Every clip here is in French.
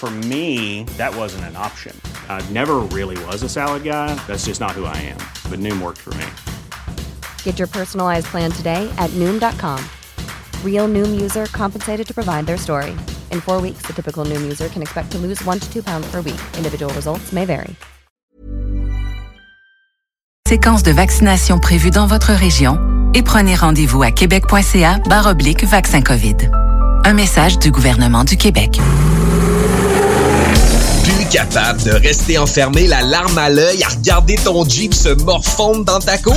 For me, that wasn't an option. I never really was a salad guy. That's just not who I am. But Noom worked for me. Get your personalized plan today at Noom.com. Real Noom user compensated to provide their story. In four weeks, the typical Noom user can expect to lose one to two pounds per week. Individual results may vary. Séquence de vaccination prévue dans votre région et prenez rendez-vous à québec.ca oblique vaccin COVID. Un message du gouvernement du Québec. Capable de rester enfermé la larme à l'œil à regarder ton Jeep se morfondre dans ta cour?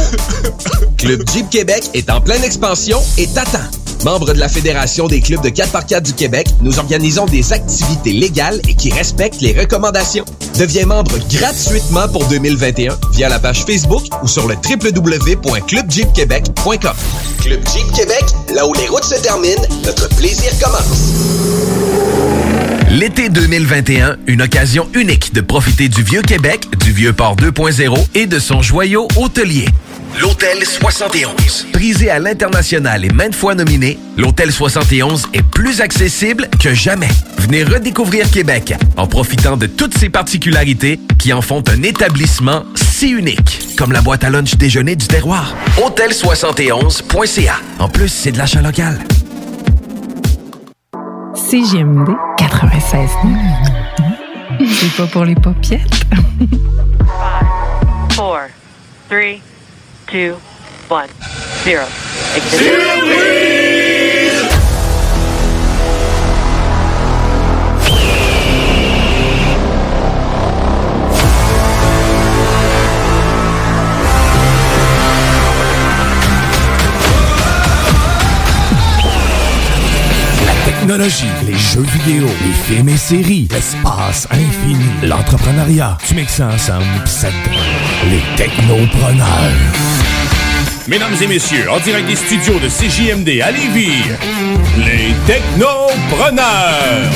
Club Jeep Québec est en pleine expansion et t'attend. Membre de la Fédération des clubs de 4x4 du Québec, nous organisons des activités légales et qui respectent les recommandations. Deviens membre gratuitement pour 2021 via la page Facebook ou sur le www.clubjeepquebec.com. Club Jeep Québec, là où les routes se terminent, notre plaisir commence. L'été 2021, une occasion unique de profiter du Vieux Québec, du Vieux Port 2.0 et de son joyau hôtelier. L'Hôtel 71. Prisé à l'international et maintes fois nominé, l'Hôtel 71 est plus accessible que jamais. Venez redécouvrir Québec en profitant de toutes ses particularités qui en font un établissement si unique, comme la boîte à lunch déjeuner du terroir. Hôtel71.ca. En plus, c'est de l'achat local. CGMD 96. C'est pas pour les paupiètes. 4, 3, 2, 1, 0. La technologie, les jeux vidéo, les films et séries, l'espace infini, l'entrepreneuriat. Tu mixes ça ensemble pis ça te les technopreneurs. Mesdames et messieurs, en direct des studios de CJMD à Lévis, les Technopreneurs.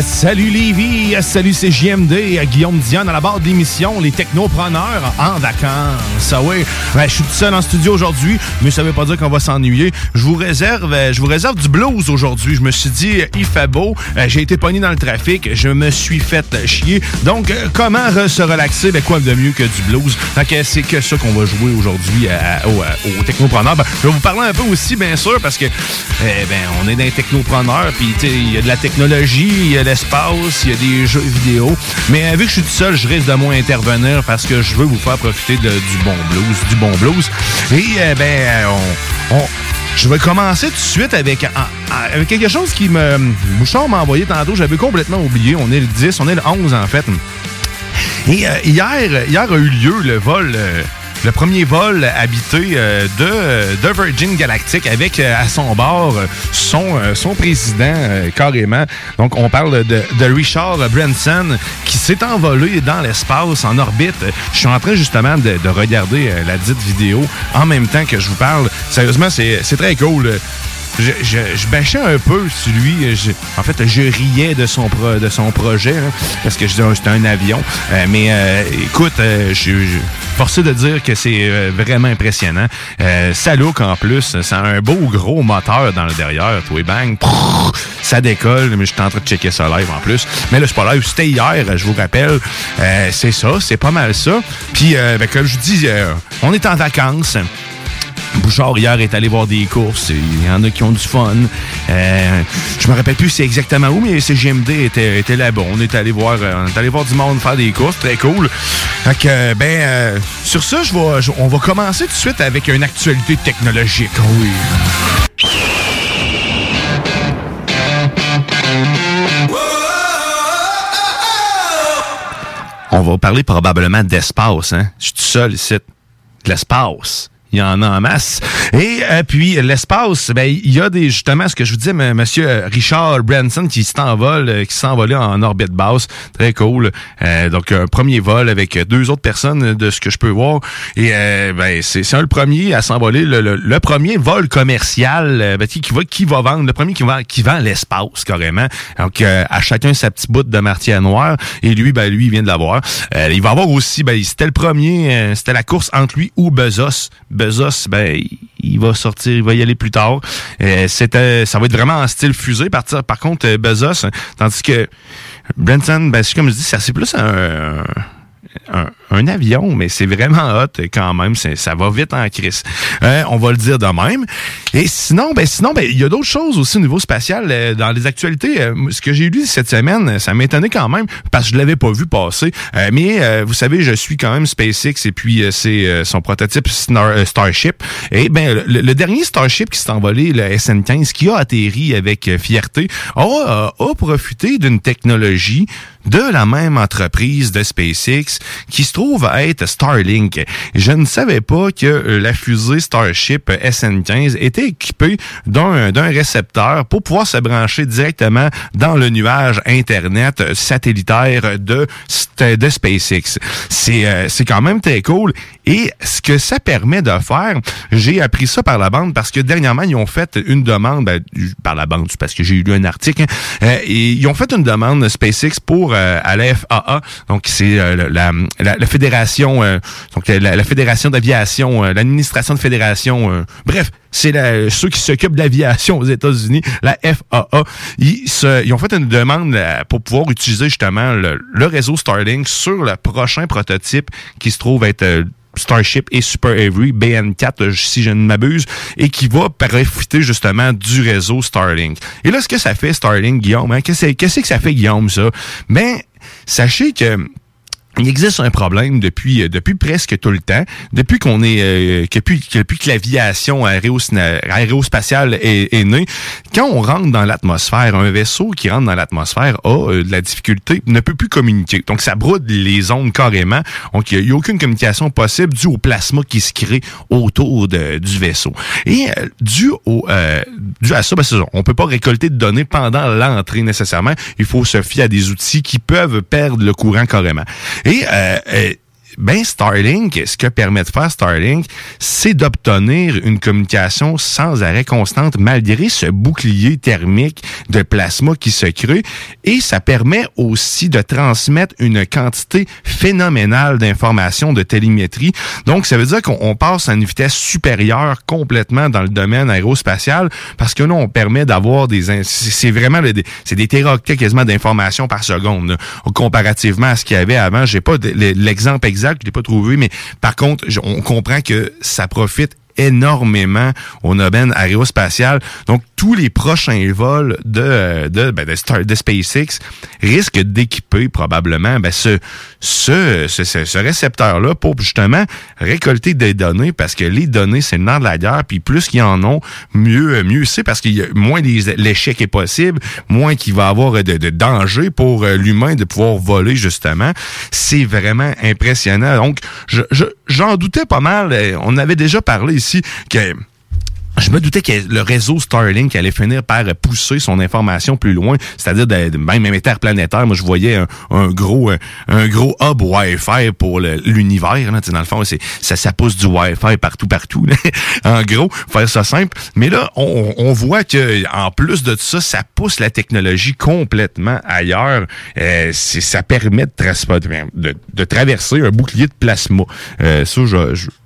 Salut Lévi, salut CJMD, Guillaume Dion à la barre d'émission Les Technopreneurs en vacances. Ah oui, ben, je suis tout seul en studio aujourd'hui, mais ça veut pas dire qu'on va s'ennuyer. Je vous réserve je vous réserve du blues aujourd'hui. Je me suis dit, il fait beau, euh, j'ai été pogné dans le trafic, je me suis fait chier. Donc, euh, comment se relaxer? Ben, quoi de mieux que du blues? C'est que ça qu'on va jouer aujourd'hui à- au- à- aux Technopreneurs. Ben, je vais vous parler un peu aussi, bien sûr, parce que eh ben, on est dans les technopreneurs, puis il y a de la technologie, l'espace, il y a des jeux vidéo. Mais euh, vu que je suis tout seul, je risque de moins intervenir parce que je veux vous faire profiter de- du bon blues, du bon blues. Et euh, ben, euh, on, je vais commencer tout de suite avec, avec quelque chose qui me... Bouchard m'a envoyé tantôt, j'avais complètement oublié. On est le 10, on est le 11 en fait. Et hier, hier a eu lieu le vol, le premier vol habité euh, de, de Virgin Galactic avec euh, à son bord euh, son, euh, son président euh, carrément. Donc on parle de, Richard Branson qui s'est envolé dans l'espace en orbite. Je suis en train justement de, de regarder euh, la dite vidéo en même temps que je vous parle. Sérieusement, c'est très cool. Je, je, je bâchais un peu sur lui. Je- en fait, je riais de son, pro- de son projet, hein, parce que je disais, oh, c'était un avion. Euh, mais euh, écoute, euh, je suis forcé de dire que c'est euh, vraiment impressionnant. Euh, ça look en plus. Ça a un beau gros moteur dans le derrière. Toi, bang, ça décolle. Mais je suis en train de checker ça live en plus. Mais là, c'est pas live. C'était hier, je vous rappelle. Euh, c'est ça, c'est pas mal ça. Puis, euh, ben, comme je dis, euh, on est en vacances. Bouchard, hier, est allé voir des courses. Il y en a qui ont du fun. Euh, je me rappelle plus c'est exactement où, mais CGMD était, était là-bas. On est allé voir on est allé voir du monde faire des courses. Très cool. Fait que, ben, sur ça, je vais, on va commencer tout de suite avec une actualité technologique. Oui. On va parler probablement d'espace, hein? Je suis tout seul ici. De l'espace il y en a en masse. Et euh, puis l'espace, ben il y a des justement ce que je vous disais, monsieur euh, Richard Branson qui s'envole, euh, qui s'envolait en orbite basse, très cool. donc un premier vol avec deux autres personnes de ce que je peux voir. Et ben c'est c'est le premier à s'envoler, le, premier vol commercial ben, qui va qui va vendre, le premier qui va qui vend l'espace carrément. Donc à chacun sa petite bout de martier noir. Et lui, ben lui il vient de l'avoir. il va avoir aussi, ben c'était le premier, c'était la course entre lui ou Bezos. Bezos, ben, il va sortir, il va y aller plus tard. Euh, c'était, ça va être vraiment en style fusée. Par, par contre, euh, Bezos, tandis que Branson, ben, comme je dis, c'est plus un, avion, mais c'est vraiment hot quand même. Ça va vite en crise. Euh, on va le dire de même. Et sinon, ben sinon, ben il y a d'autres choses aussi au niveau spatial euh, dans les actualités. Euh, ce que j'ai lu cette semaine, ça m'étonnait quand même parce que je l'avais pas vu passer. mais vous savez, je suis quand même SpaceX et puis c'est son prototype Starship. Et ben le, dernier Starship qui s'est envolé, le SN15, qui a atterri avec fierté, a, a profité d'une technologie de la même entreprise de SpaceX qui se trouve à être Starlink. Je ne savais pas que la fusée Starship SN15 était équipée d'un récepteur pour pouvoir se brancher directement dans le nuage Internet satellitaire de, SpaceX. C'est euh, c'est quand même très cool. Et ce que ça permet de faire, j'ai appris ça par la bande parce que dernièrement, ils ont fait une demande, ben, par la bande, parce que j'ai lu un article, hein, euh, et ils ont fait une demande SpaceX pour euh, à la FAA, donc c'est euh, la, la, fédération, euh, donc la, fédération d'aviation, l'administration de fédération, bref, c'est ceux qui s'occupent de l'aviation aux États-Unis, la FAA. Ils, ils, ont fait une demande pour pouvoir utiliser justement le, le réseau Starlink sur le prochain prototype qui se trouve être Starship et Super Avery BN4 si je ne m'abuse et qui va profiter justement du réseau Starlink. Et là ce que ça fait Starlink Guillaume, hein, qu'est-ce que ça fait Guillaume ça? Ben sachez que il existe un problème depuis euh, depuis presque tout le temps, depuis qu'on est euh, depuis, depuis que l'aviation aérospatiale est, est, née. Quand on rentre dans l'atmosphère, un vaisseau qui rentre dans l'atmosphère a euh, de la difficulté, ne peut plus communiquer. Donc ça brode les ondes carrément. Donc il n'y a, aucune communication possible due au plasma qui se crée autour de, du vaisseau. Et dû au dû à ça, ben, on peut pas récolter de données pendant l'entrée nécessairement. Il faut se fier à des outils qui peuvent perdre le courant carrément. Et euh, euh, ben Starlink, ce que permet de faire Starlink, c'est d'obtenir une communication sans arrêt constante malgré ce bouclier thermique de plasma qui se crée et ça permet aussi de transmettre une quantité phénoménale d'informations de télémétrie. Donc ça veut dire qu'on passe à une vitesse supérieure complètement dans le domaine aérospatial parce que nous on permet d'avoir des c'est vraiment c'est des téraoctets quasiment d'informations par seconde comparativement à ce qu'il y avait avant, j'ai pas l'exemple exact exact, je l'ai pas trouvé, mais par contre, on comprend que ça profite énormément au domaine aérospatial. Donc, tous les prochains vols de, de, ben, SpaceX risquent d'équiper probablement ben, ce, ce, ce, ce récepteur-là pour justement récolter des données parce que les données, c'est le nerf de la guerre. Puis plus qu'ils en ont, mieux, mieux c'est parce y a moins l'échec est possible, moins qu'il va avoir de, de danger pour euh, l'humain de pouvoir voler justement. C'est vraiment impressionnant. Donc, je, j'en doutais pas mal. On avait déjà parlé ici que je me doutais que le réseau Starlink allait finir par pousser son information plus loin, c'est-à-dire même interplanétaire. Moi, je voyais un, gros un, gros hub Wi-Fi pour l'univers. Dans le fond, ça, pousse du Wi-Fi partout, partout. en gros, faire ça simple. Mais là, on, voit que en plus de ça, ça pousse la technologie complètement ailleurs. Euh, ça permet de, traverser un bouclier de plasma. Euh, ça,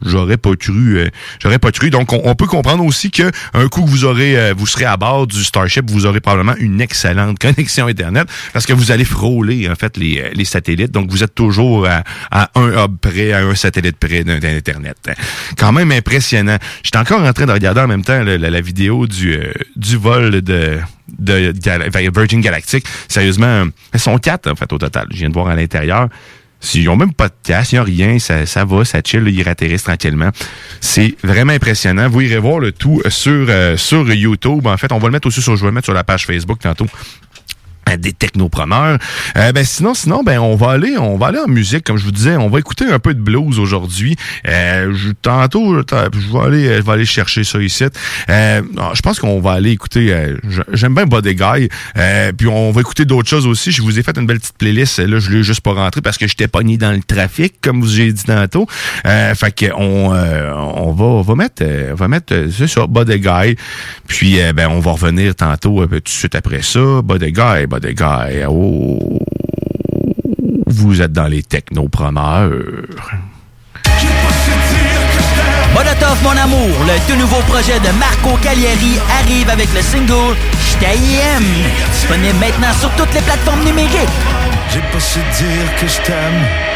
j'aurais pas cru. Euh, j'aurais pas cru. Donc, on, on peut comprendre aussi aussi que un coup que vous aurez, euh, vous serez à bord du Starship, vous aurez probablement une excellente connexion Internet parce que vous allez frôler, en fait, les, euh, les satellites. Donc, vous êtes toujours à, à un hub près, à un satellite près d'Internet. Quand même impressionnant. J'étais encore en train de regarder en même temps la, la- vidéo du, euh, du vol de de Gal- Virgin Galactic. Sérieusement, ils sont quatre, en fait, au total. Je viens de voir à l'intérieur. S'ils n'ont même pas de casse, ils n'ont rien, ça, ça va, ça chill, ils tranquillement. C'est vraiment impressionnant. Vous irez voir le tout sur, euh, sur YouTube. En fait, on va le mettre aussi sur, je vais le mettre sur la page Facebook tantôt des technopreneurs. Euh, ben sinon, sinon, ben on va aller, on va aller en musique, comme je vous disais, on va écouter un peu de blues aujourd'hui. Euh, je, tantôt, je, vais aller, je vais aller chercher ça ici. Euh, non, je pense qu'on va aller écouter. euh, J'aime bien Body Guy. Euh, puis on va écouter d'autres choses aussi. Je vous ai fait une belle petite playlist. Là, je l'ai juste pas rentré parce que j'étais pogné dans le trafic, comme vous ai dit tantôt. Fait que on, on va, va mettre, on va mettre, c'est ça, Body. Puis ben on va revenir tantôt tout de suite après ça. Body Guy, Guy. Oh, vous êtes dans les technopreneurs. Molotov mon amour, le tout nouveau projet de Marco Cagliari arrive avec le single J't'aime. Disponible maintenant sur toutes les plateformes numériques. J'ai pas su dire que je t'aime.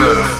96.9.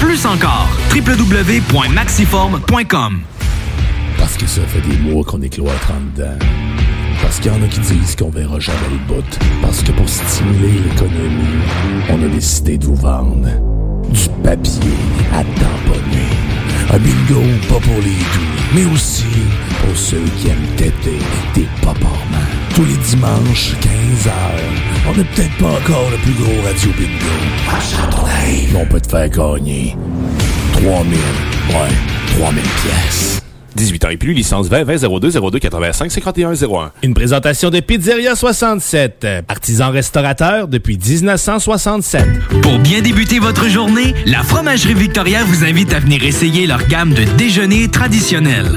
plus encore. www.maxiform.com Parce que ça fait des mois qu'on est cloître en dedans. Parce qu'il y en a qui disent qu'on verra jamais le bout. Parce que pour stimuler l'économie, on a décidé de vous vendre du papier à tamponner. Un bingo pas pour les doux, mais aussi pour ceux qui aiment têter des paparmans. Tous les dimanches, 15h, on n'est peut-être pas encore le plus gros radio bingo. Mais on peut te faire gagner 3000, ouais, 3000 pièces. 18 ans et plus, licence 20 20 02 02 85 51 01. Une présentation de Pizzeria 67, artisan restaurateur depuis 1967. Pour bien débuter votre journée, la Fromagerie Victoria vous invite à venir essayer leur gamme de déjeuners traditionnels.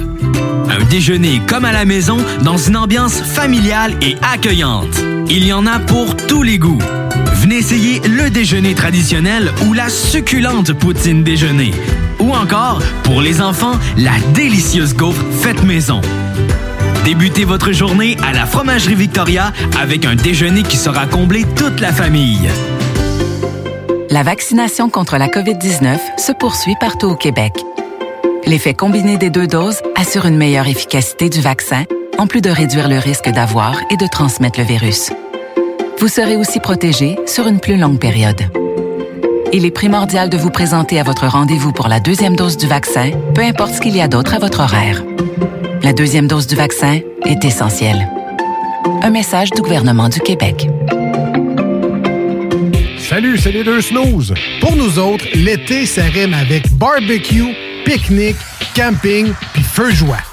Un déjeuner comme à la maison dans une ambiance familiale et accueillante. Il y en a pour tous les goûts. Venez essayer le déjeuner traditionnel ou la succulente poutine déjeuner. Ou encore, pour les enfants, la délicieuse gaufre faite maison. Débutez votre journée à la Fromagerie Victoria avec un déjeuner qui sera comblé toute la famille. La vaccination contre la COVID-19 se poursuit partout au Québec. L'effet combiné des deux doses assure une meilleure efficacité du vaccin, en plus de réduire le risque d'avoir et de transmettre le virus. Vous serez aussi protégé sur une plus longue période. Il est primordial de vous présenter à votre rendez-vous pour la deuxième dose du vaccin, peu importe ce qu'il y a d'autre à votre horaire. La deuxième dose du vaccin est essentielle. Un message du gouvernement du Québec. Salut, c'est les deux snooze. Pour nous autres, l'été, rime avec barbecue, pique-nique, camping, puis feu joie.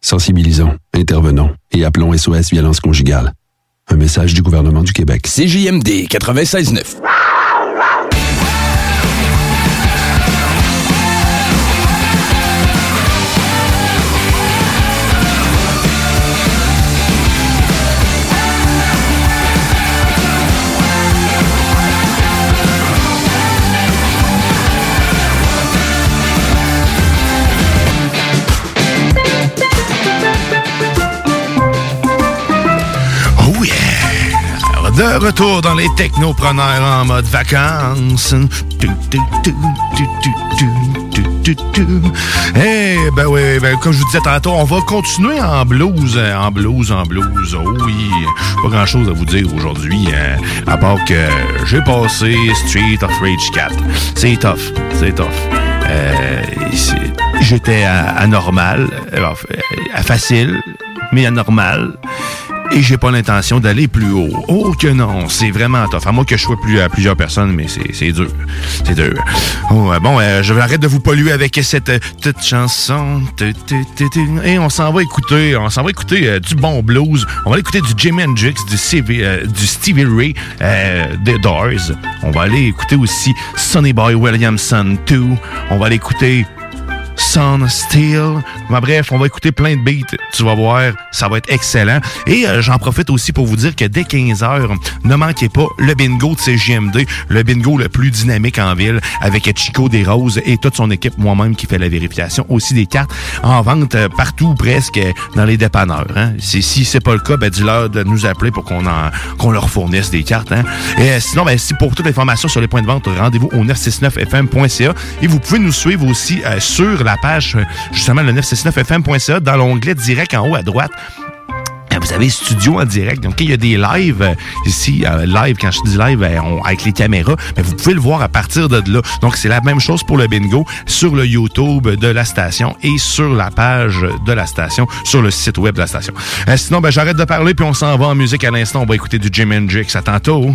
Sensibilisons, intervenons et appelons SOS Violence Conjugale. Un message du gouvernement du Québec. CJMD 96.9. De retour dans les technopreneurs en mode vacances. Eh ben oui, ben, comme je vous disais tantôt, on va continuer en blues, hein, en blues, en blues. Oh oui, pas grand chose à vous dire aujourd'hui, hein, à part que j'ai passé Street of Rage 4. C'est tough, c'est tough. Euh, j'étais anormal, facile, mais anormal et j'ai pas l'intention d'aller plus haut. Oh que non, c'est vraiment tough. À moins que je sois plus à plusieurs personnes, mais c'est dur. C'est dur. Oh, euh, bon, euh, je vais arrêter de vous polluer avec cette euh, petite chanson. Tu, tu. Et on s'en va écouter, on s'en va écouter euh, du bon blues. On va écouter du Jimi Hendrix, du, Stevie, euh, du Stevie Ray, euh, The Doors. On va aller écouter aussi Sonny Boy Williamson 2. On va aller écouter Sun Steel. Bref, on va écouter plein de beats. Tu vas voir, ça va être excellent. Et euh, j'en profite aussi pour vous dire que dès 15h, ne manquez pas le bingo de CGMD, le bingo le plus dynamique en ville, avec Chico des Roses et toute son équipe, moi-même qui fait la vérification aussi des cartes en vente euh, partout presque dans les dépanneurs. Hein. C'est- Si c'est pas le cas, ben dis-leur de nous appeler pour qu'on leur fournisse des cartes. Hein. Et euh, sinon, ben, si pour toute l'information sur les points de vente, rendez-vous au 969fm.ca et vous pouvez nous suivre aussi euh, sur la page euh, justement le 969fm.ca dans l'onglet direct en haut à droite. Euh, Vous avez studio en direct. Donc, il y a des lives euh, ici, euh, live, quand je dis live, on- avec les caméras, mais vous pouvez le voir à partir de là. Donc, c'est la même chose pour le bingo sur le YouTube de la station et sur la page de la station, sur le site web de la station. Sinon, ben, j'arrête de parler puis on s'en va en musique à l'instant. On va écouter du Jim Hendrix. À tantôt.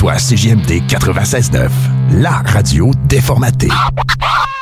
Branche-toi à CJMD 96.9, la radio déformatée.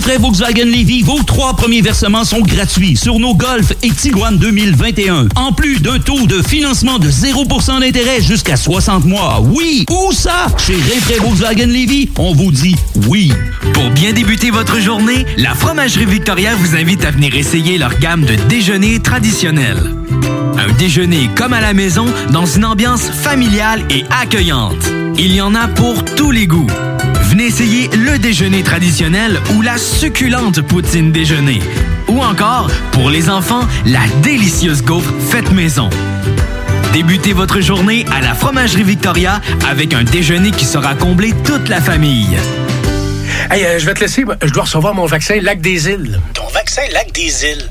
Rinfraie Volkswagen Levy, vos trois premiers versements sont gratuits sur nos Golf et Tiguan 2021. En plus d'un taux de financement de 0% d'intérêt jusqu'à 60 mois. Oui, où ça? Chez Rinfraie Volkswagen Levy, on vous dit oui. Pour bien débuter votre journée, la Fromagerie Victoria vous invite à venir essayer leur gamme de déjeuners traditionnels. Un déjeuner comme à la maison dans une ambiance familiale et accueillante. Il y en a pour tous les goûts. Venez essayer le déjeuner traditionnel ou la succulente poutine déjeuner. Ou encore, pour les enfants, la délicieuse gaufre faite maison. Débutez votre journée à la Fromagerie Victoria avec un déjeuner qui sera comblé toute la famille. Hey, euh, je vais te laisser. Je dois recevoir mon vaccin Lac des Îles. Ton vaccin Lac des Îles.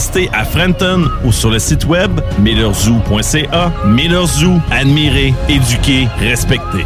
à Frenton ou sur le site web millerzoo.ca. Miller Zoo, admirer, éduquer, respecter.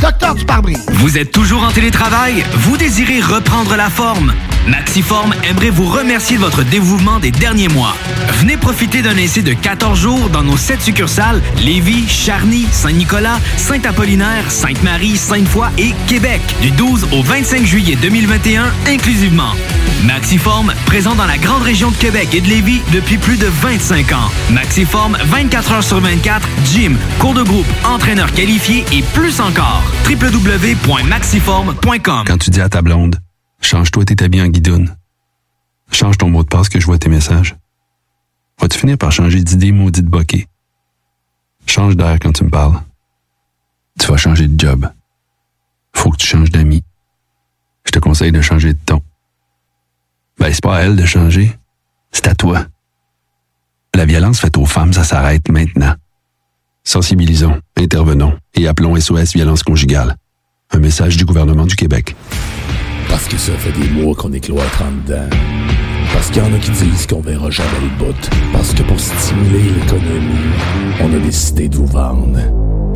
Docteur du pare-brise. Vous êtes toujours en télétravail? Vous désirez reprendre la forme? Maxiform aimerait vous remercier de votre dévouement des derniers mois. Venez profiter d'un essai de 14 jours dans nos 7 succursales Lévis, Charny, Saint-Nicolas, Saint-Apollinaire, Sainte-Marie, Sainte-Foy et Québec du 12 au 25 juillet 2021 inclusivement. Maxiform, présent dans la grande région de Québec et de Lévis depuis plus de 25 ans. Maxiform, 24 heures sur 24, gym, cours de groupe, entraîneur qualifié et plus encore. www.maxiform.com Quand tu dis à ta blonde, change-toi tes habits en guidoune. Change ton mot de passe que je vois tes messages. Vas-tu finir par changer d'idée maudite bokeh? Change d'air quand tu me parles. Tu vas changer de job. Faut que tu changes d'amis. Je te conseille de changer de ton. Ben, c'est pas à elle de changer. C'est à toi. La violence faite aux femmes, ça s'arrête maintenant. Sensibilisons, intervenons et appelons SOS Violence Conjugale. Un message du gouvernement du Québec. Parce que ça fait des mois qu'on est cloître en dedans. Parce qu'il y en a qui disent qu'on verra jamais le bout. Parce que pour stimuler l'économie, on a décidé de vous vendre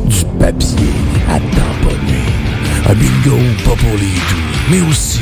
du papier à tamponner. Un bingo pas pour les doux, mais aussi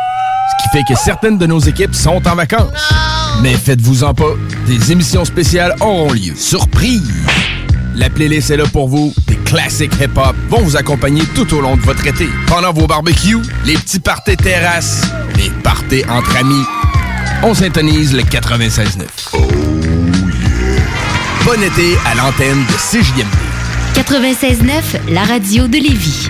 Ce qui fait que certaines de nos équipes sont en vacances. Mais faites-vous-en pas, des émissions spéciales auront lieu. Surprise! La playlist est là pour vous. Des classiques hip-hop vont vous accompagner tout au long de votre été. Pendant vos barbecues, les petits parties terrasses, les parties entre amis. On syntonise le 96.9. bon été à l'antenne de CJMD. 96.9, la radio de Lévis.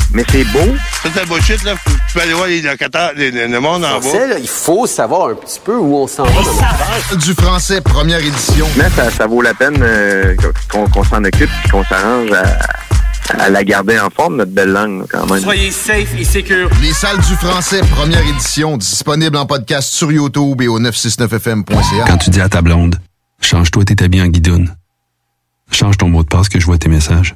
mais c'est beau. Ça, c'est de bullshit, là. Tu peux aller voir les locataires, le monde en bas. Français, là, il faut savoir un petit peu où on s'en va. Du français, première édition. Mais ça, ça vaut la peine euh, qu'on qu'on s'en occupe et qu'on s'arrange à, à la garder en forme, notre belle langue, quand même. Soyez safe et secure. Les salles du français, première édition, disponible en podcast sur YouTube et au 969fm.ca. Quand tu dis à ta blonde, change-toi tes habits en guidoune. Change ton mot de passe que je vois tes messages.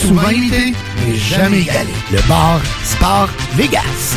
Souvent imité, mais jamais égalé. Le bar Sport Vegas.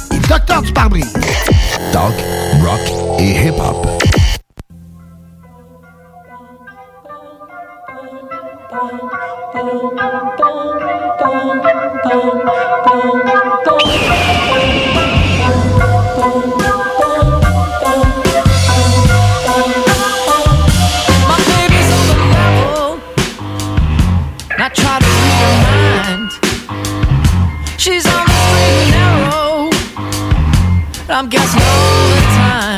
et Docteur du pare-brise. Talk, rock et hip-hop. I'm guessing all the time.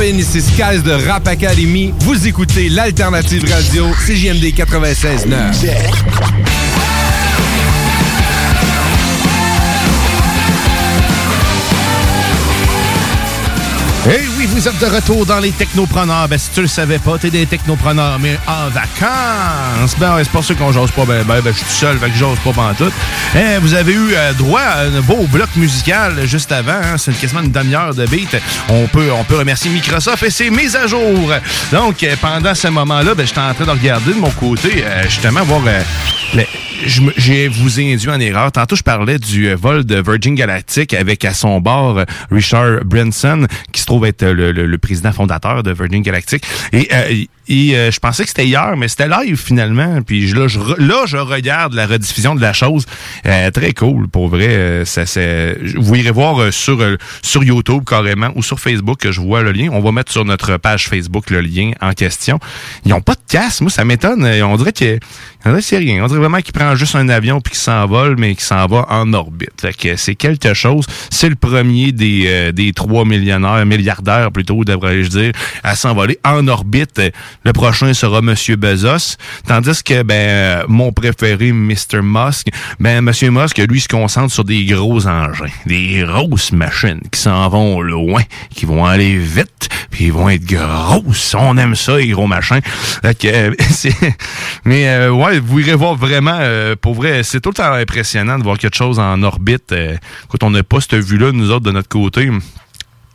Ici Skies de Rap Academy. Vous écoutez l'Alternative Radio, CJMD 96.9. Eh oui, vous êtes de retour dans les technopreneurs. Ben, si tu le savais pas, t'es des technopreneurs, mais en vacances. Ben, c'est pas sûr qu'on jase pas. Ben, ben, ben, je suis tout seul, fait que j'ose pas pantoute. Eh, vous avez eu euh, droit à un beau bloc musical juste avant. Hein. C'est quasiment une demi-heure de beat. On peut, on peut remercier Microsoft et ses mises à jour. Donc, euh, pendant ce moment-là, ben, j'étais en train de regarder de mon côté, euh, justement, voir euh, le- je vous ai induit en erreur. Tantôt, je parlais du euh, vol de Virgin Galactic avec à son bord euh, Richard Branson, qui se trouve être euh, le, le- le président fondateur de Virgin Galactic. Et, euh, et, euh, je pensais que c'était hier, mais c'était live finalement. Puis je- là, je, là, je regarde la rediffusion de la chose. Euh, très cool, pour vrai. Euh, ça, vous irez voir euh, sur, euh, sur YouTube carrément ou sur Facebook que je vois le lien. On va mettre sur notre page Facebook le lien en question. Ils ont pas de casse. Moi, ça m'étonne. Euh, On dirait que c'est rien. On dirait vraiment qu'il prend juste un avion puis qu'il s'envole, mais qu'il s'en va en orbite. Fait que c'est quelque chose. C'est le premier des, des trois millionnaires, milliardaires plutôt, devrais-je dire, à s'envoler en orbite. Le prochain sera Monsieur Bezos. Tandis que ben euh, mon préféré, Mr. Musk, ben Monsieur Musk, lui, se concentre sur des gros engins, des grosses machines qui s'en vont loin, qui vont aller vite, puis ils vont être grosses. On aime ça, les gros machins. Que, euh, mais euh, ouais, vous irez voir vraiment, euh, pour vrai, c'est tout le temps impressionnant de voir quelque chose en orbite. euh, quand on n'a pas cette vue-là, nous autres, de notre côté.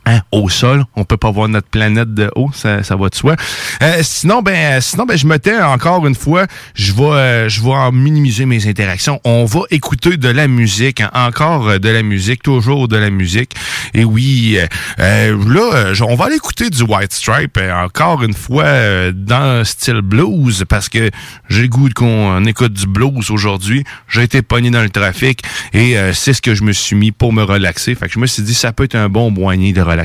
Hein, au sol, on peut pas voir notre planète de haut, ça, ça va de soi. Euh, sinon, ben, euh, sinon, ben, je me tais encore une fois. Je vais, euh, je vais minimiser mes interactions. On va écouter de la musique, hein, encore euh, de la musique, toujours de la musique. Et oui, euh, là, on va aller écouter du White Stripe euh, encore une fois dans le style blues parce que j'ai goût qu'on écoute du blues aujourd'hui. J'ai été pogné dans le trafic et c'est ce que je me suis mis pour me relaxer. Fait que je me suis dit ça peut être un bon moyen de relaxer.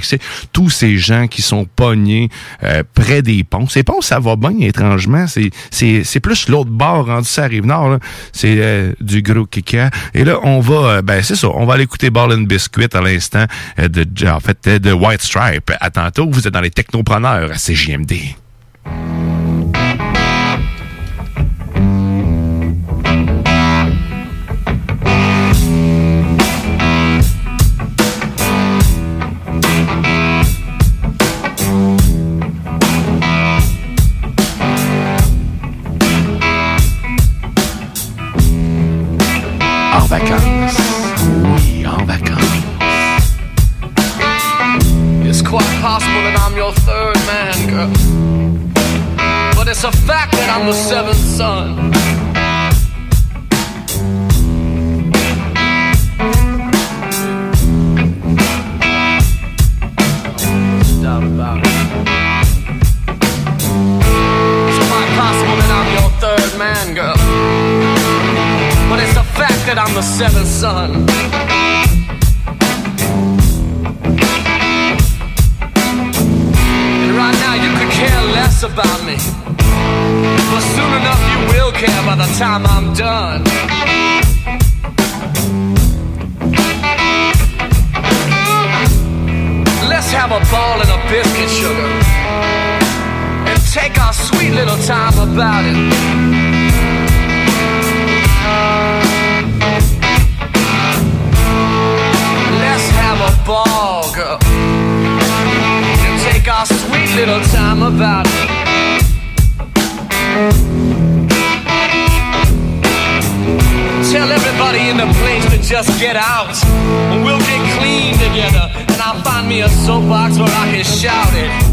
Tous ces gens qui sont pognés euh, près des ponts. Ces ponts, ça va bien étrangement. C'est c'est c'est plus l'autre bord rendu ça arrive nord. C'est euh, du gros kika. Et là on va euh, ben c'est ça. On va aller écouter Ball and Biscuit à l'instant de en fait de White Stripe. À tantôt. Vous êtes dans les technopreneurs à CJMD. Little time about it. Let's have a ball, girl. And take our sweet little time about it. Tell everybody in the place to just get out. And we'll get clean together. And I'll find me a soapbox where I can shout it.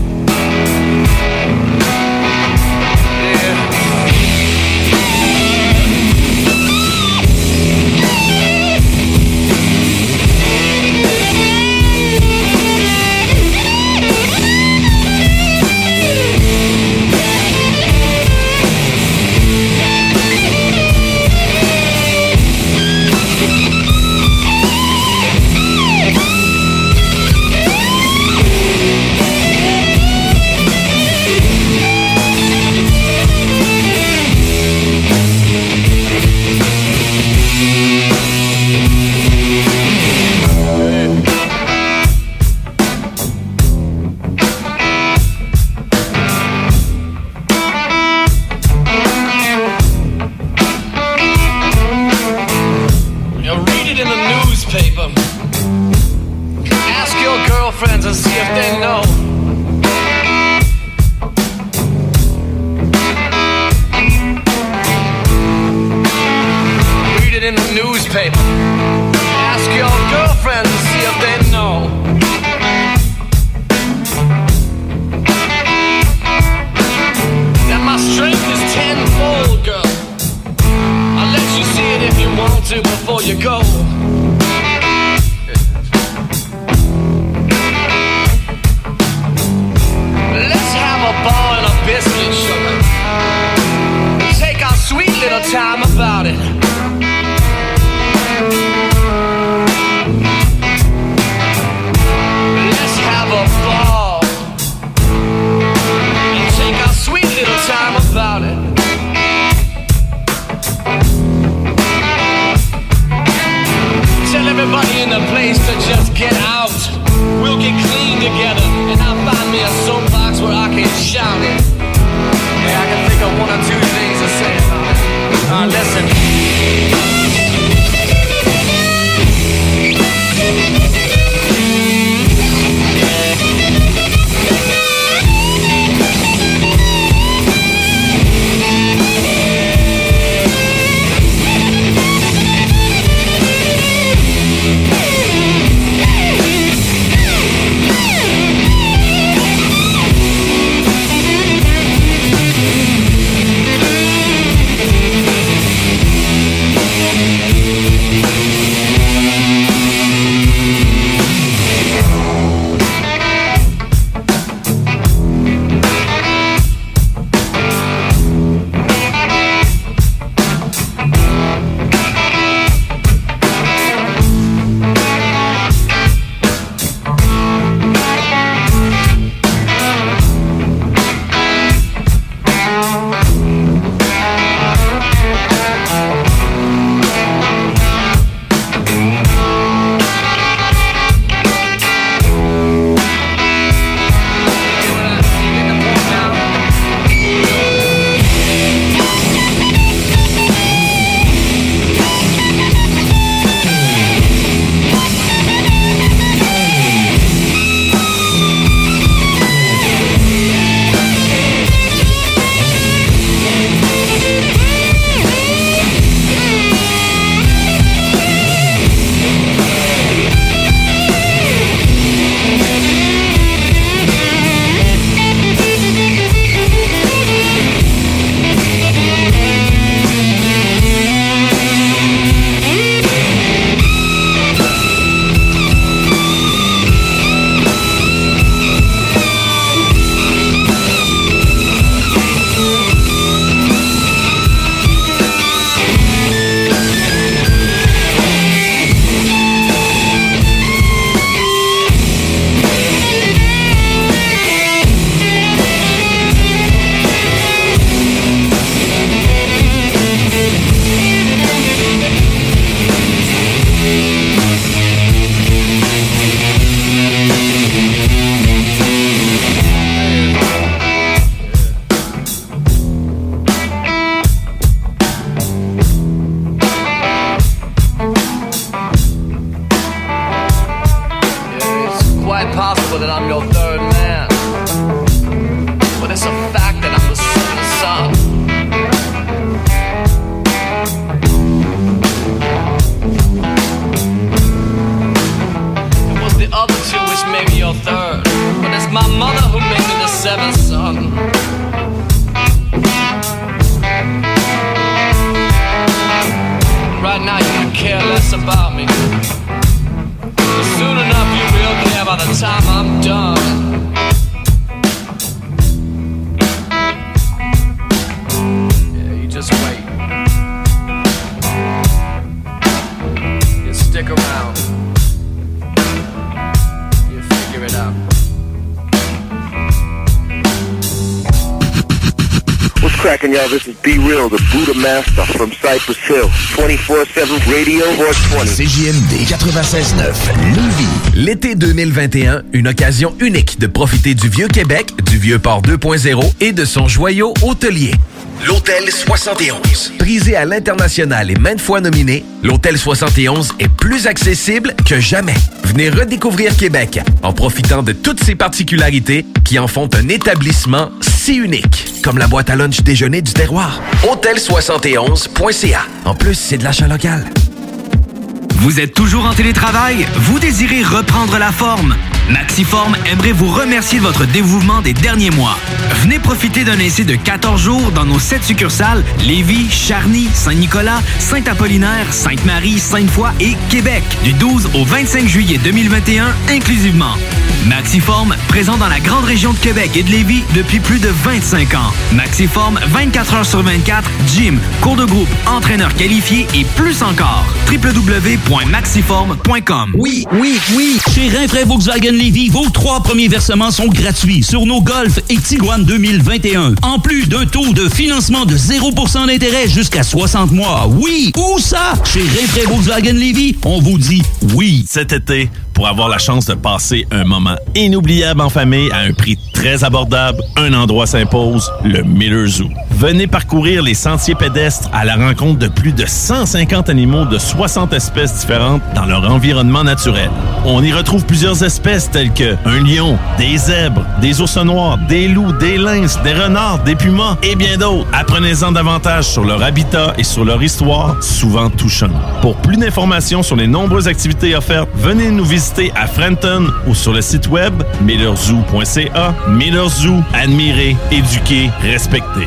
CJMD 96.9 Lévis. L'été 2021, une occasion unique de profiter du Vieux Québec, du Vieux Port 2.0 et de son joyau hôtelier. l'Hôtel 71. Prisé à l'international et maintes fois nominé, l'Hôtel 71 est plus accessible que jamais. Venez redécouvrir Québec en profitant de toutes ses particularités qui en font un établissement si unique, comme la boîte à lunch déjeuner du terroir. Hôtel71.ca. En plus, c'est de l'achat local. Vous êtes toujours en télétravail? Vous désirez reprendre la forme? Maxiform aimerait vous remercier de votre dévouement des derniers mois. Venez profiter d'un essai de 14 jours dans nos 7 succursales Lévis, Charny, Saint-Nicolas, Saint-Apollinaire, Sainte-Marie, Sainte-Foy et Québec du 12 au 25 juillet 2021 inclusivement. Maxiform, présent dans la grande région de Québec et de Lévis depuis plus de 25 ans. Maxiform, 24 heures sur 24, gym, cours de groupe, entraîneur qualifié et plus encore. www.maxiform.com Oui, oui, oui. Chez Rinfraie Volkswagen Lévy, vos trois premiers versements sont gratuits sur nos Golf et Tiguan 2021. En plus d'un taux de financement de 0% d'intérêt jusqu'à 60 mois. Oui, où ça? Chez Rinfraie Volkswagen Lévy, on vous dit oui. Cet été, pour avoir la chance de passer un moment inoubliable en famille à un prix très abordable, un endroit s'impose, le Miller Zoo. Venez parcourir les sentiers pédestres à la rencontre de plus de 150 animaux de 60 espèces différentes dans leur environnement naturel. On y retrouve plusieurs espèces telles que un lion, des zèbres, des ours noirs, des loups, des lynx, des renards, des pumas et bien d'autres. Apprenez-en davantage sur leur habitat et sur leur histoire, souvent touchante. Pour plus d'informations sur les nombreuses activités offertes, venez nous visiter à Frenton ou sur le site web millerzoo.ca. Miller Zoo, admirer, éduquer, respecter.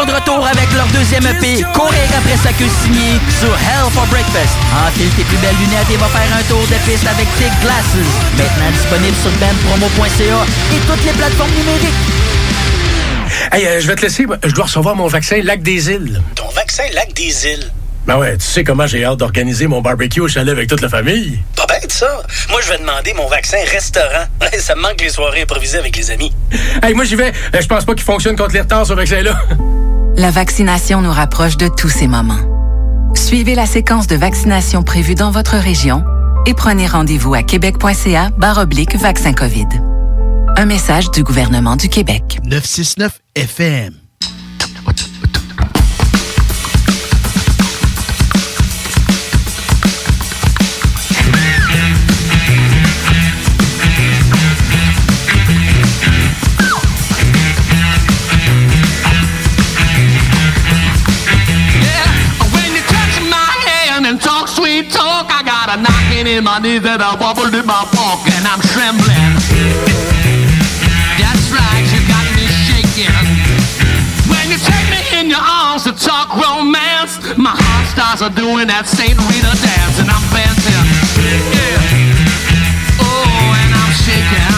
De retour avec leur deuxième EP, Courir après sa queue signée sur Hell for Breakfast. Enfile tes plus belles lunettes et va faire un tour de piste avec Thick Glasses. Maintenant disponible sur bandpromo.ca et toutes les plateformes numériques. Hey, euh, je vais te laisser. Je dois recevoir mon vaccin Lac des Îles. Ton vaccin Lac des Îles? Ben ouais, tu sais comment j'ai hâte d'organiser mon barbecue au chalet avec toute la famille. Pas bête, ça. Moi, je vais demander mon vaccin restaurant. ça me manque les soirées improvisées avec les amis. Hey, moi, j'y vais. Euh, Je pense pas qu'il fonctionne contre les retards, ce vaccin-là. La vaccination nous rapproche de tous ces moments. Suivez la séquence de vaccination prévue dans votre région et prenez rendez-vous à québec.ca oblique vaccin COVID. Un message du gouvernement du Québec. 969 FM. Got a knocking in my knees and a wobble in my walk, and I'm trembling. That's right, you got me shaking. When you take me in your arms to talk romance, my heart starts doing that Saint Rita dance, and I'm dancing. Yeah. Oh, and I'm shaking.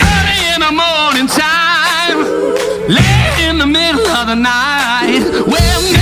Early in the morning time, late in the middle of the night, whenever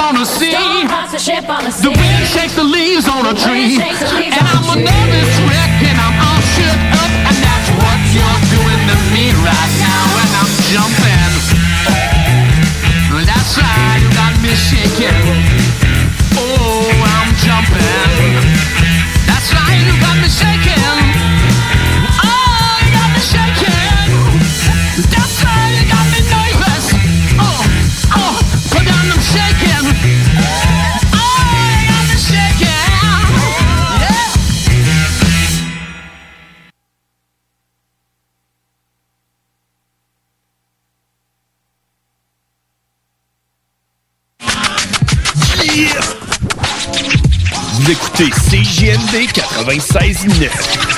on the sea. The wind shakes the leaves on a tree. And I'm a nervous wreck and I'm 96.9.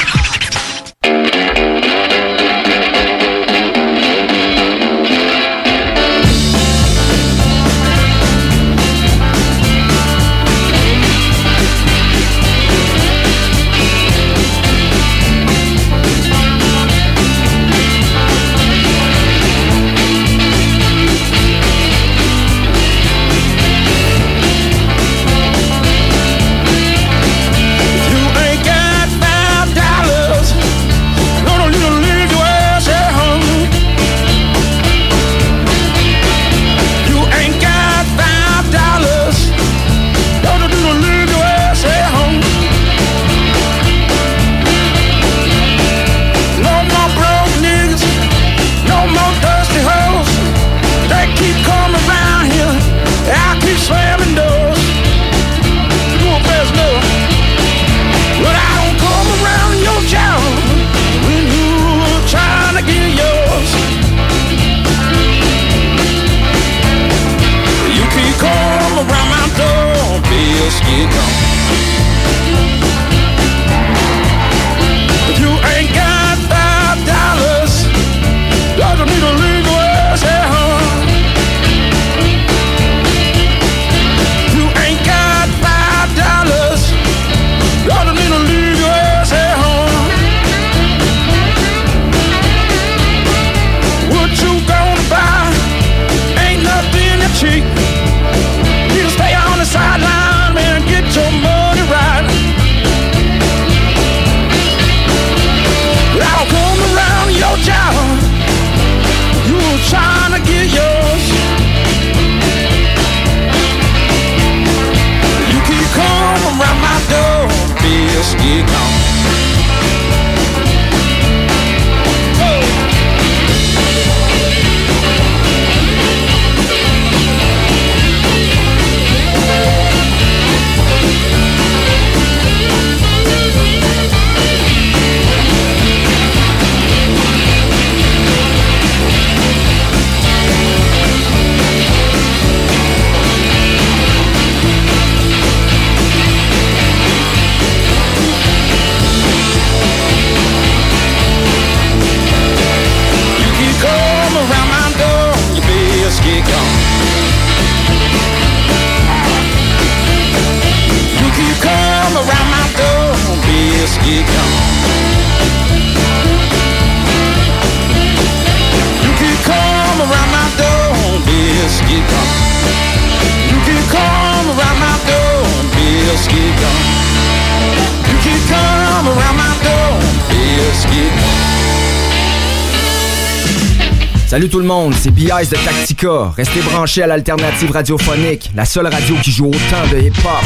de Tactica. Restez branchés à l'alternative radiophonique, la seule radio qui joue autant de hip-hop.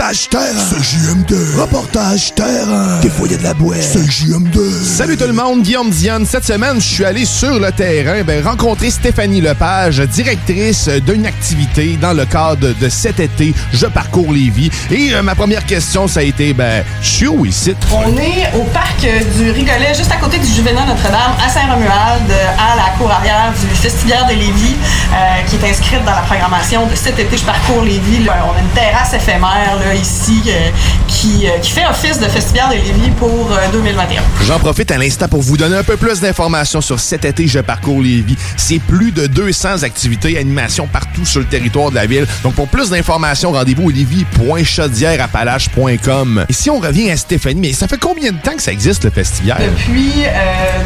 Reportage terrain. CJM2. Reportage terrain. Des foyers de la boîte. CJM2. Salut tout le monde, Guillaume Diane. Cette semaine, je suis allé sur le terrain ben, rencontrer Stéphanie Lepage, directrice d'une activité dans le cadre de cet été, Je parcours Lévis. Et euh, ma première question, ça a été, ben, je suis où ici? On est au parc euh, du Rigolet, juste à côté du Juvénat Notre-Dame, à Saint-Romuald, euh, à la cour arrière du Festivière de Lévis, euh, qui est inscrite dans la programmation de cet été Je parcours Lévis. là. on a une terrasse éphémère là, là, ici euh, qui, euh, qui fait office de festival de Lévis pour euh, 2021. J'en profite à l'instant pour vous donner un peu plus d'informations sur cet été Je parcours Lévis. C'est plus de 200 activités et animations partout sur le territoire de la ville. Donc pour plus d'informations, rendez-vous au lévis.chaudièreappalaches.com. Et si on revient à Stéphanie, mais ça fait combien de temps que ça existe le festival? Depuis euh,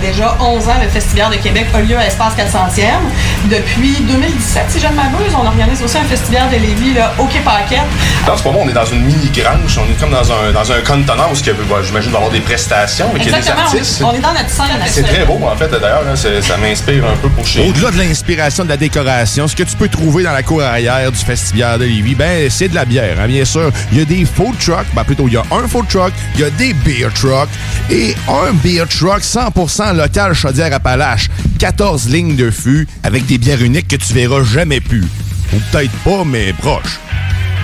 déjà 11 ans, le Festival de Québec a lieu à Espace 400e. Depuis 2017, si je ne m'abuse, on organise aussi un festival de Lévis là, au Quai Paquette. Dans ce moment, on est dans une mini-grange. On est comme dans un, dans un conteneur où, bah, j'imagine, il va y avoir des prestations, mais qu'il y a des on artistes. on est dans notre scène C'est très beau, en fait, d'ailleurs. hein, Ça m'inspire un peu pour chez Au-delà de l'inspiration de la décoration, ce que tu peux trouver dans la cour arrière du Festival de Lévis, ben, c'est de la bière, hein, bien sûr. Il y a des food trucks, ben, plutôt, il y a un food truck, il y a des beer trucks et un beer truck 100% local Chaudière-Appalaches. 14 lignes de fût avec des bières uniques que tu verras jamais plus. Ou peut-être pas, mais proche.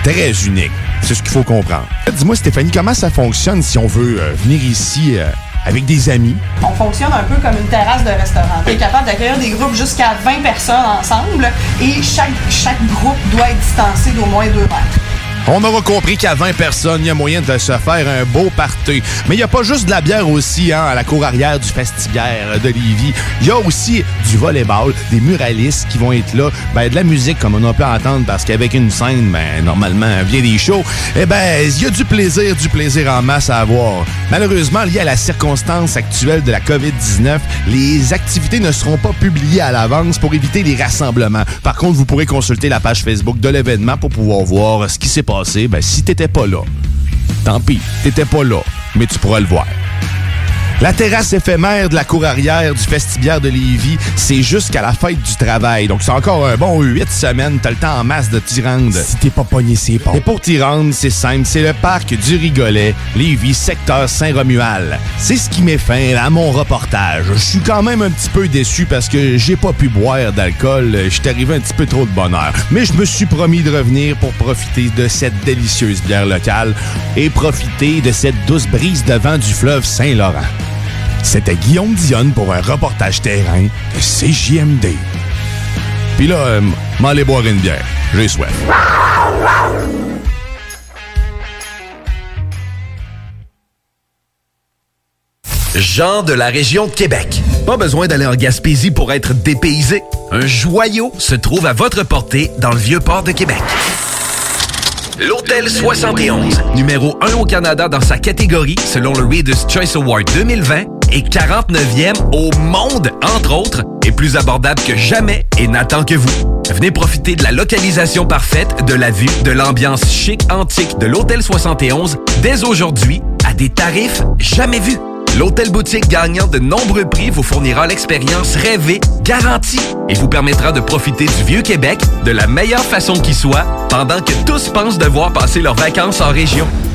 Très unique. C'est ce qu'il faut comprendre. Dis-moi, Stéphanie, comment ça fonctionne si on veut euh, venir ici euh, avec des amis? On fonctionne un peu comme une terrasse de restaurant. On est capable d'accueillir des groupes jusqu'à 20 personnes ensemble et chaque, chaque groupe doit être distancé d'au moins 2 mètres. On aura compris qu'à 20 personnes, il y a moyen de se faire un beau party. Mais il n'y a pas juste de la bière aussi hein, à la cour arrière du Festivière de Lévis. Il y a aussi du volleyball, des muralistes qui vont être là, ben, de la musique comme on a pu entendre parce qu'avec une scène, ben, normalement, vient des shows. Eh ben, il y a du plaisir, du plaisir en masse à avoir. Malheureusement, lié à la circonstance actuelle de la COVID-19, les activités ne seront pas publiées à l'avance pour éviter les rassemblements. Par contre, vous pourrez consulter la page Facebook de l'événement pour pouvoir voir ce qui s'est passé ben, si t'étais pas là. Tant pis, t'étais pas là, mais tu pourras le voir. La terrasse éphémère de la cour arrière du Festibière de Lévis, c'est jusqu'à la fête du travail. Donc, c'est encore un bon huit semaines. T'as le temps en masse de t'y rendre. Si t'es pas pogné, c'est pas. Et pour t'y rendre, c'est simple. C'est le parc du Rigolet, Lévis, secteur Saint-Romuald. C'est ce qui met fin à mon reportage. Je suis quand même un petit peu déçu parce que j'ai pas pu boire d'alcool. Je suis arrivé un petit peu trop de bonheur. Mais je me suis promis de revenir pour profiter de cette délicieuse bière locale et profiter de cette douce brise de vent du fleuve Saint-Laurent. C'était Guillaume Dionne pour un reportage terrain de CJMD. Puis là, euh, m'en aller boire une bière. J'ai soif. Jean de la région de Québec. Pas besoin d'aller en Gaspésie pour être dépaysé. Un joyau se trouve à votre portée dans le vieux port de Québec. L'Hôtel 71, numéro 1 au Canada dans sa catégorie selon le Reader's Choice Award 2020 et 49e au monde, entre autres, est plus abordable que jamais et n'attend que vous. Venez profiter de la localisation parfaite, de la vue, de l'ambiance chic antique de l'Hôtel 71 dès aujourd'hui à des tarifs jamais vus. L'hôtel boutique gagnant de nombreux prix vous fournira l'expérience rêvée, garantie, et vous permettra de profiter du vieux Québec de la meilleure façon qui soit, pendant que tous pensent devoir passer leurs vacances en région.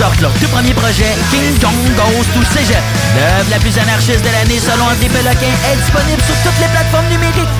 sortent leur tout premier projet, King Kong Goes to Cégep. L'œuvre la plus anarchiste de l'année selon André Péloquin est disponible sur toutes les plateformes numériques.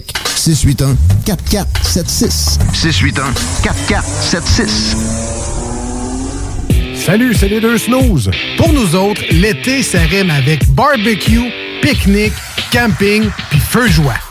681 4476. 681 4476. Salut, c'est les deux snooze. Pour nous autres, l'été, ça rime avec barbecue, pique-nique, camping, puis feu de joie.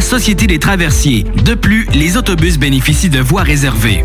Société des traversiers. De plus, les autobus bénéficient de voies réservées.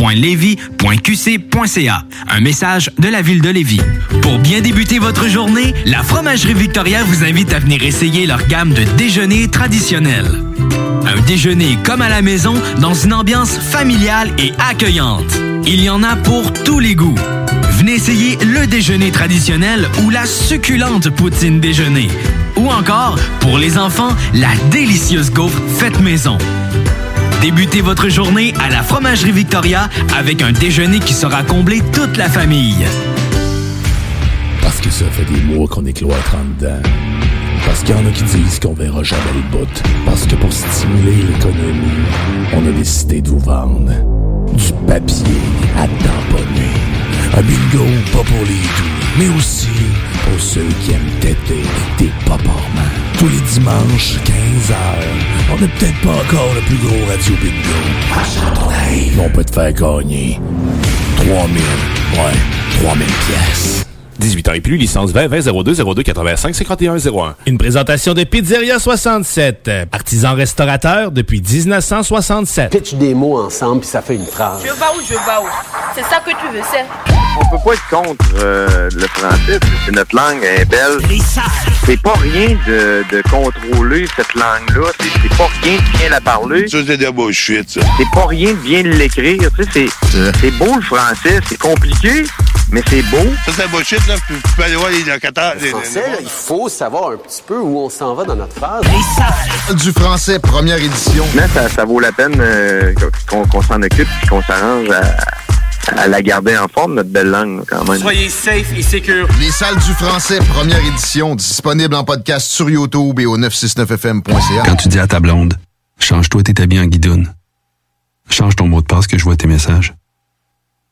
ville.levy.qc.ca. Un message de la ville de Lévis. Pour bien débuter votre journée, la Fromagerie Victoria vous invite à venir essayer leur gamme de déjeuners traditionnels. Un déjeuner comme à la maison dans une ambiance familiale et accueillante. Il y en a pour tous les goûts. Venez essayer le déjeuner traditionnel ou la succulente poutine déjeuner. Ou encore, pour les enfants, la délicieuse gaufre faite maison. Débutez votre journée à la Fromagerie Victoria avec un déjeuner qui sera comblé toute la famille. Parce que ça fait des mois qu'on est cloître en dedans. Parce qu'il y en a qui disent qu'on verra jamais le bout. Parce que pour stimuler l'économie, on a décidé de vous vendre du papier à tamponner. Un bingo pas pour les doux, mais aussi pour ceux qui aiment têter des paparmans. Tous les dimanches, 15h, on n'est peut-être pas encore le plus gros radio bingo. On peut te faire gagner 3000, ouais, 3000 pièces. 18 ans et plus, licence 20 20 02 02 85 51 01. Une présentation de Pizzeria 67, artisan restaurateur depuis 1967. Pitch des mots ensemble, puis ça fait une phrase. Je vais où, je vais où? C'est ça que tu veux, c'est? On peut pas être contre euh, le français, c'est notre langue, elle est belle. C'est pas rien de, de contrôler cette langue-là, c'est pas rien de bien la parler. Ça, c'est de bullshit, ça. C'est pas rien de bien l'écrire, tu sais, c'est c'est beau le français, c'est compliqué, mais c'est beau. Ça, c'est bullshit, là. Tu tu peux aller voir les locataires. Le français, là, il faut savoir un petit peu où on s'en va dans notre phrase. Du français, première édition. Mais ça, ça vaut la peine euh, qu'on s'en occupe et qu'on s'arrange à, à la garder en forme, notre belle langue, quand même. Soyez safe et secure. Les salles du français, première édition, disponible en podcast sur YouTube et au 969fm.ca. Quand tu dis à ta blonde, change-toi tes habits en guidoune. Change ton mot de passe que je vois tes messages.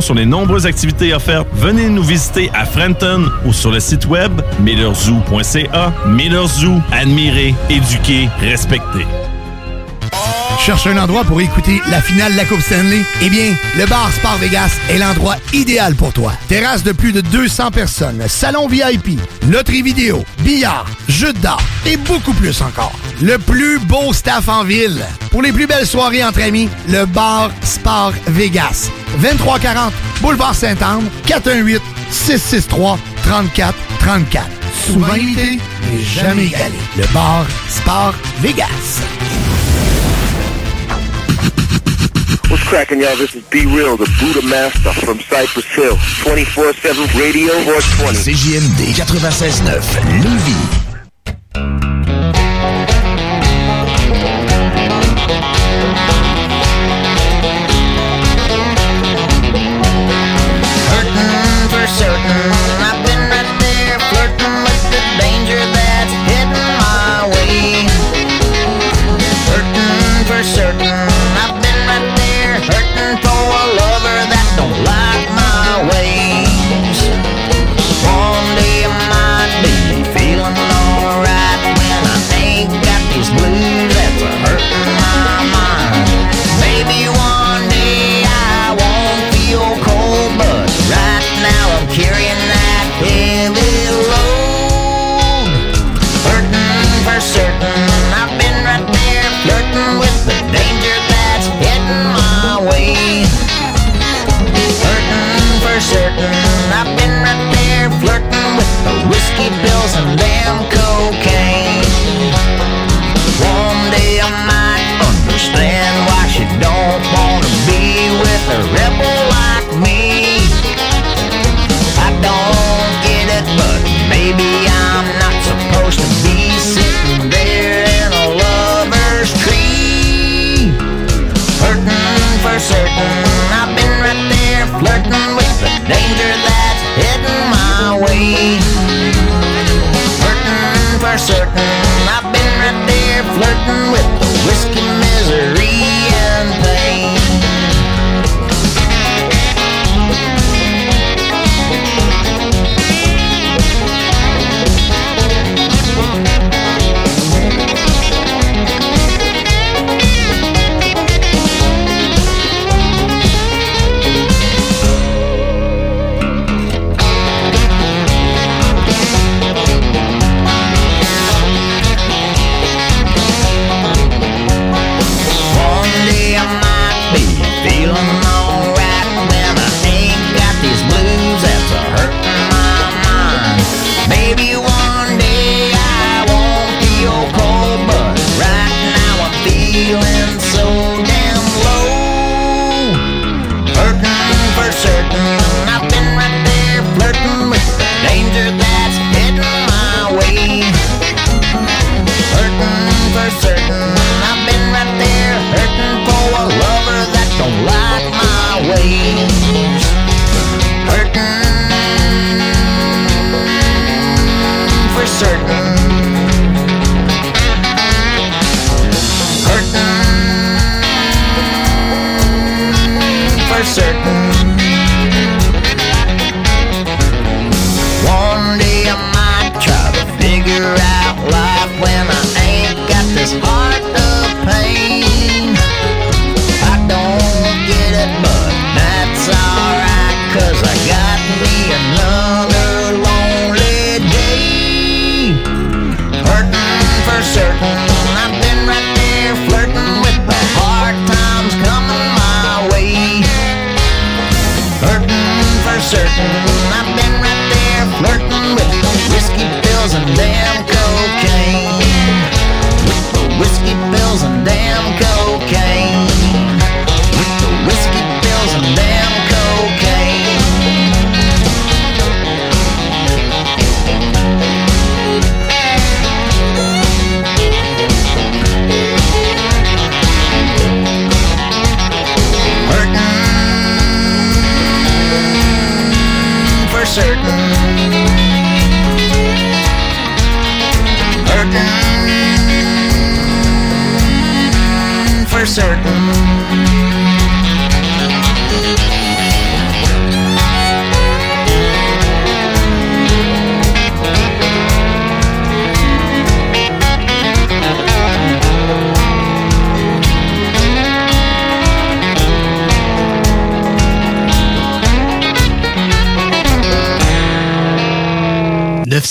sur les nombreuses activités offertes, venez nous visiter à Frenton ou sur le site web millerzoo.ca. Miller Zoo, admirer, éduquer, respecter. Cherche un endroit pour écouter la finale de la Coupe Stanley? Eh bien, le bar Sport Vegas est l'endroit idéal pour toi. Terrasse de plus de 200 personnes, salon VIP, loterie vidéo, billard, jeux d'art et beaucoup plus encore. Le plus beau staff en ville. Pour les plus belles soirées entre amis, le bar Sport Vegas. 2340 Boulevard Saint-Anne, 418 663 34 34. Souvent imité, mais jamais égalé. Le bar Sport Vegas. What's cracking, y'all? This is Be Real, the Buddha Master from Cypress Hill. 24-7 Radio 420. CJMD 96.9, Lévis.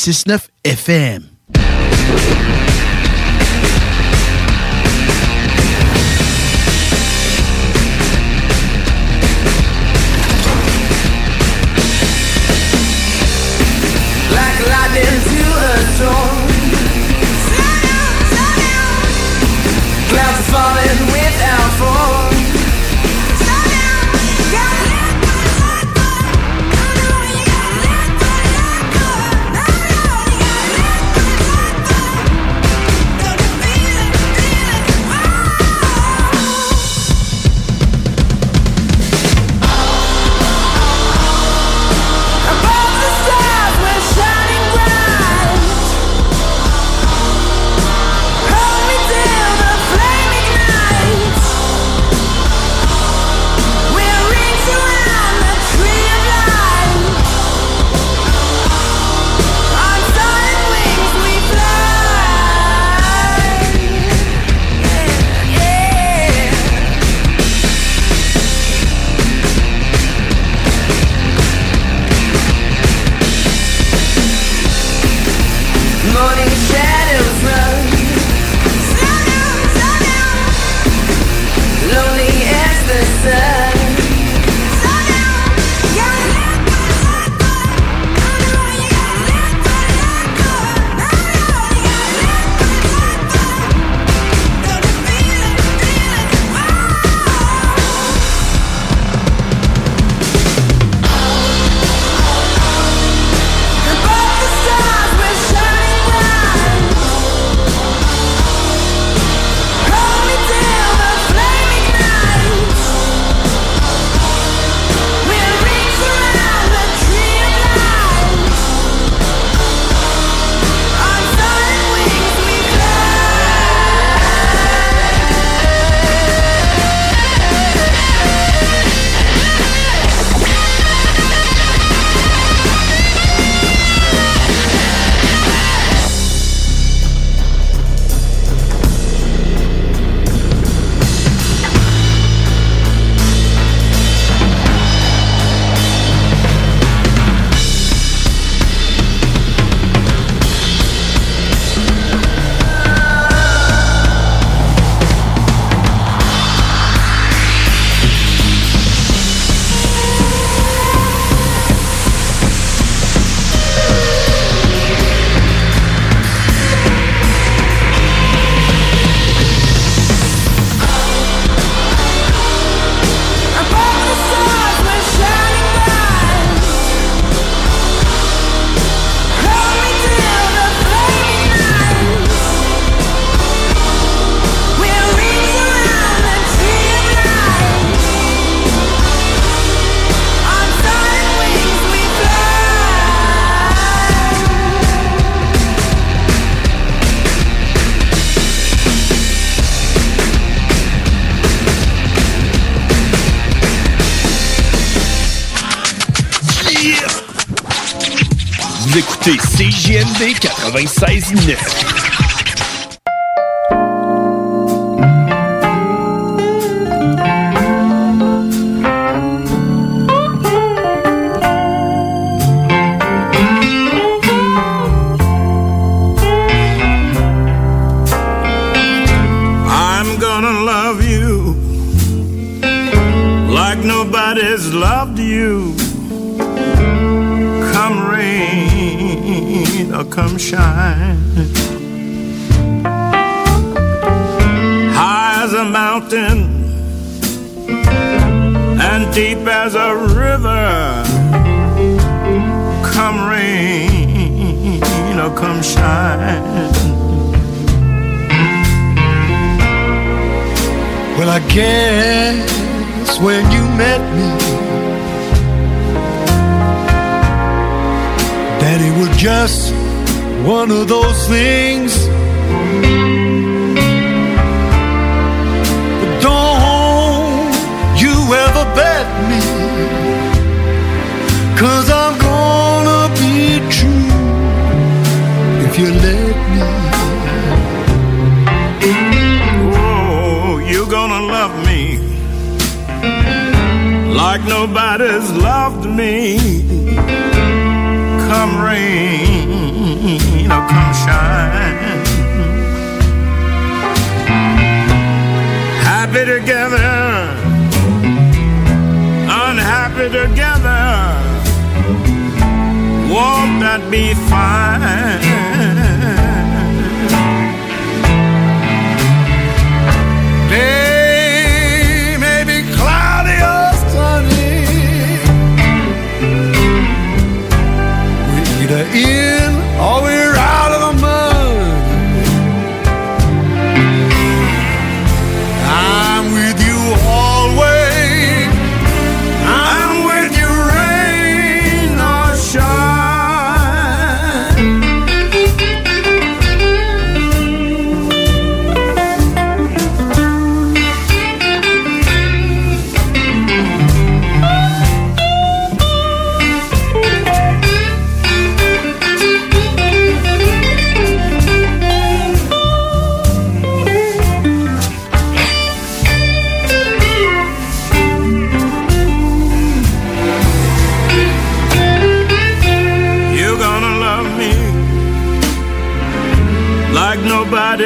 969 FM. CJMD 96.9. one of those things. But don't you ever bet me Cause I'm gonna be true If you let me. Oh, you're gonna love me Like nobody's loved me. Come rain. be fine.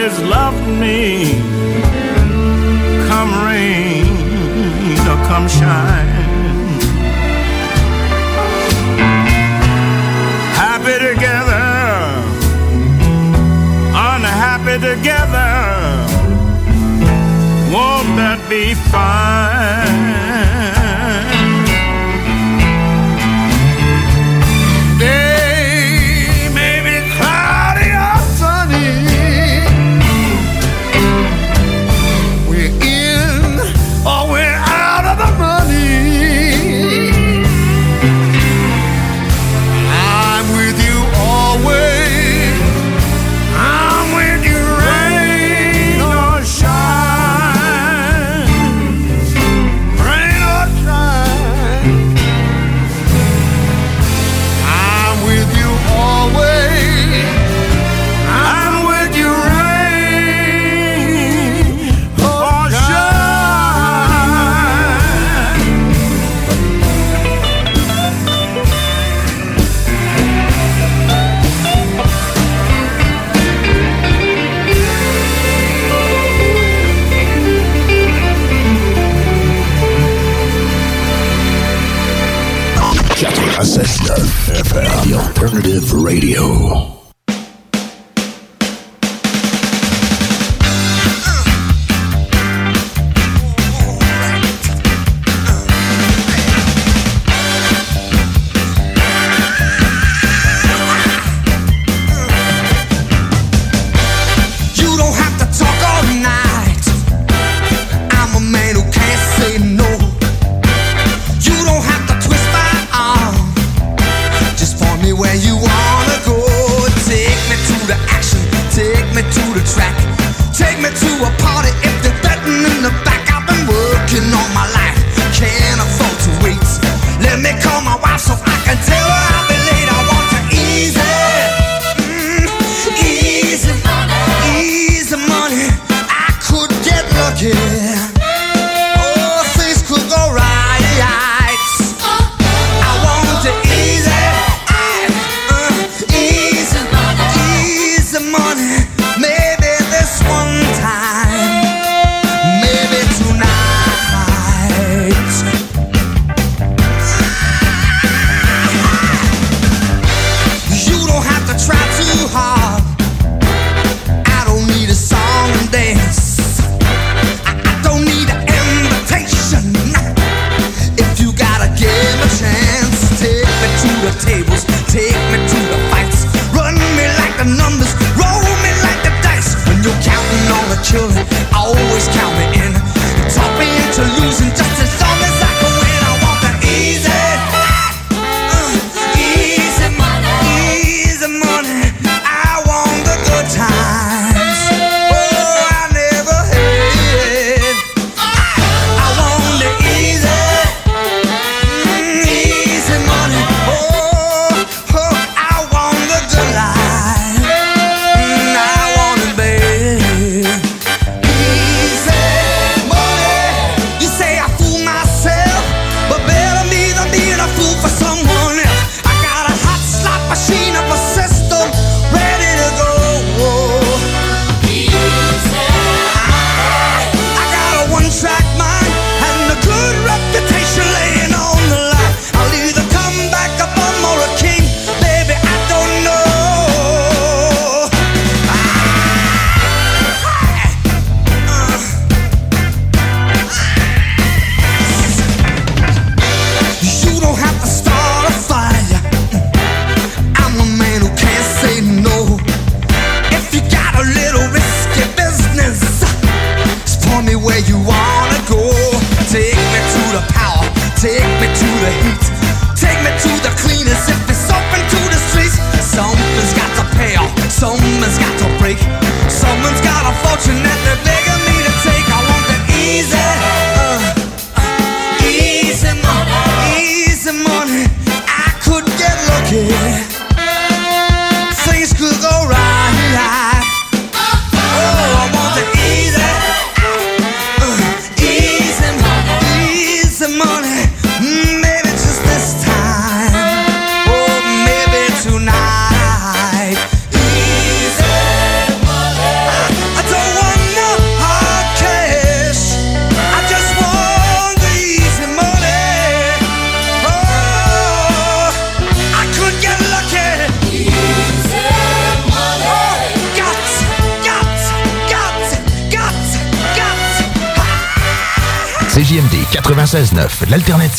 always loved me. Come rain or come shine.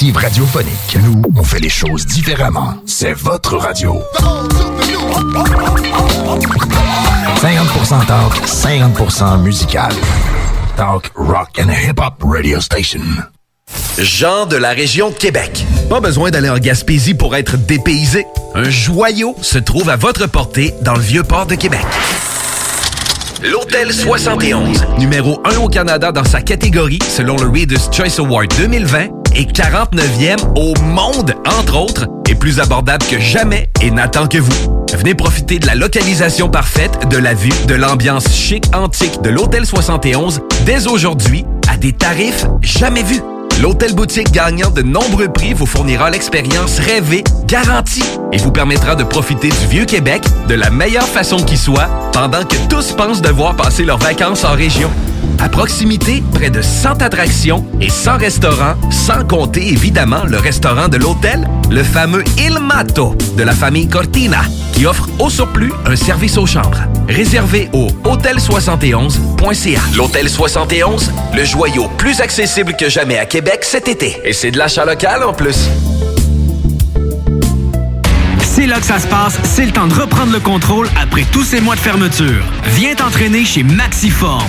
Radiophonique. Nous, on fait les choses différemment. C'est votre radio. 50% talk, 50% musical. Talk, rock and hip-hop radio station. Jean de la région de Québec. Pas besoin d'aller en Gaspésie pour être dépaysé. Un joyau se trouve à votre portée dans le vieux port de Québec. L'Hôtel 71, numéro 1 au Canada dans sa catégorie selon le Reader's Choice Award 2020 et 49e au monde, entre autres, est plus abordable que jamais et n'attend que vous. Venez profiter de la localisation parfaite, de la vue, de l'ambiance chic antique de l'Hôtel 71 dès aujourd'hui à des tarifs jamais vus. L'hôtel boutique gagnant de nombreux prix vous fournira l'expérience rêvée, garantie, et vous permettra de profiter du vieux Québec de la meilleure façon qui soit, pendant que tous pensent devoir passer leurs vacances en région. À proximité, près de 100 attractions et 100 restaurants, sans compter évidemment le restaurant de l'hôtel, le fameux Il Mato de la famille Cortina, qui offre au surplus un service aux chambres. Réservé au hôtel71.ca. L'Hôtel 71, le joyau plus accessible que jamais à Québec cet été. Et c'est de l'achat local en plus. C'est là que ça se passe, c'est le temps de reprendre le contrôle après tous ces mois de fermeture. Viens t'entraîner chez Maxiform.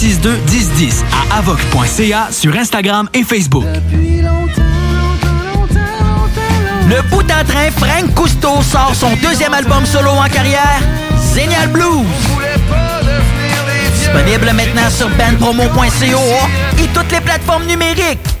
462 1010 à avoc.ca sur Instagram et Facebook. Le bout en train, Frank Cousteau sort son deuxième album solo en carrière, Zénial Blues. Disponible maintenant sur bandpromo.co et toutes les plateformes numériques.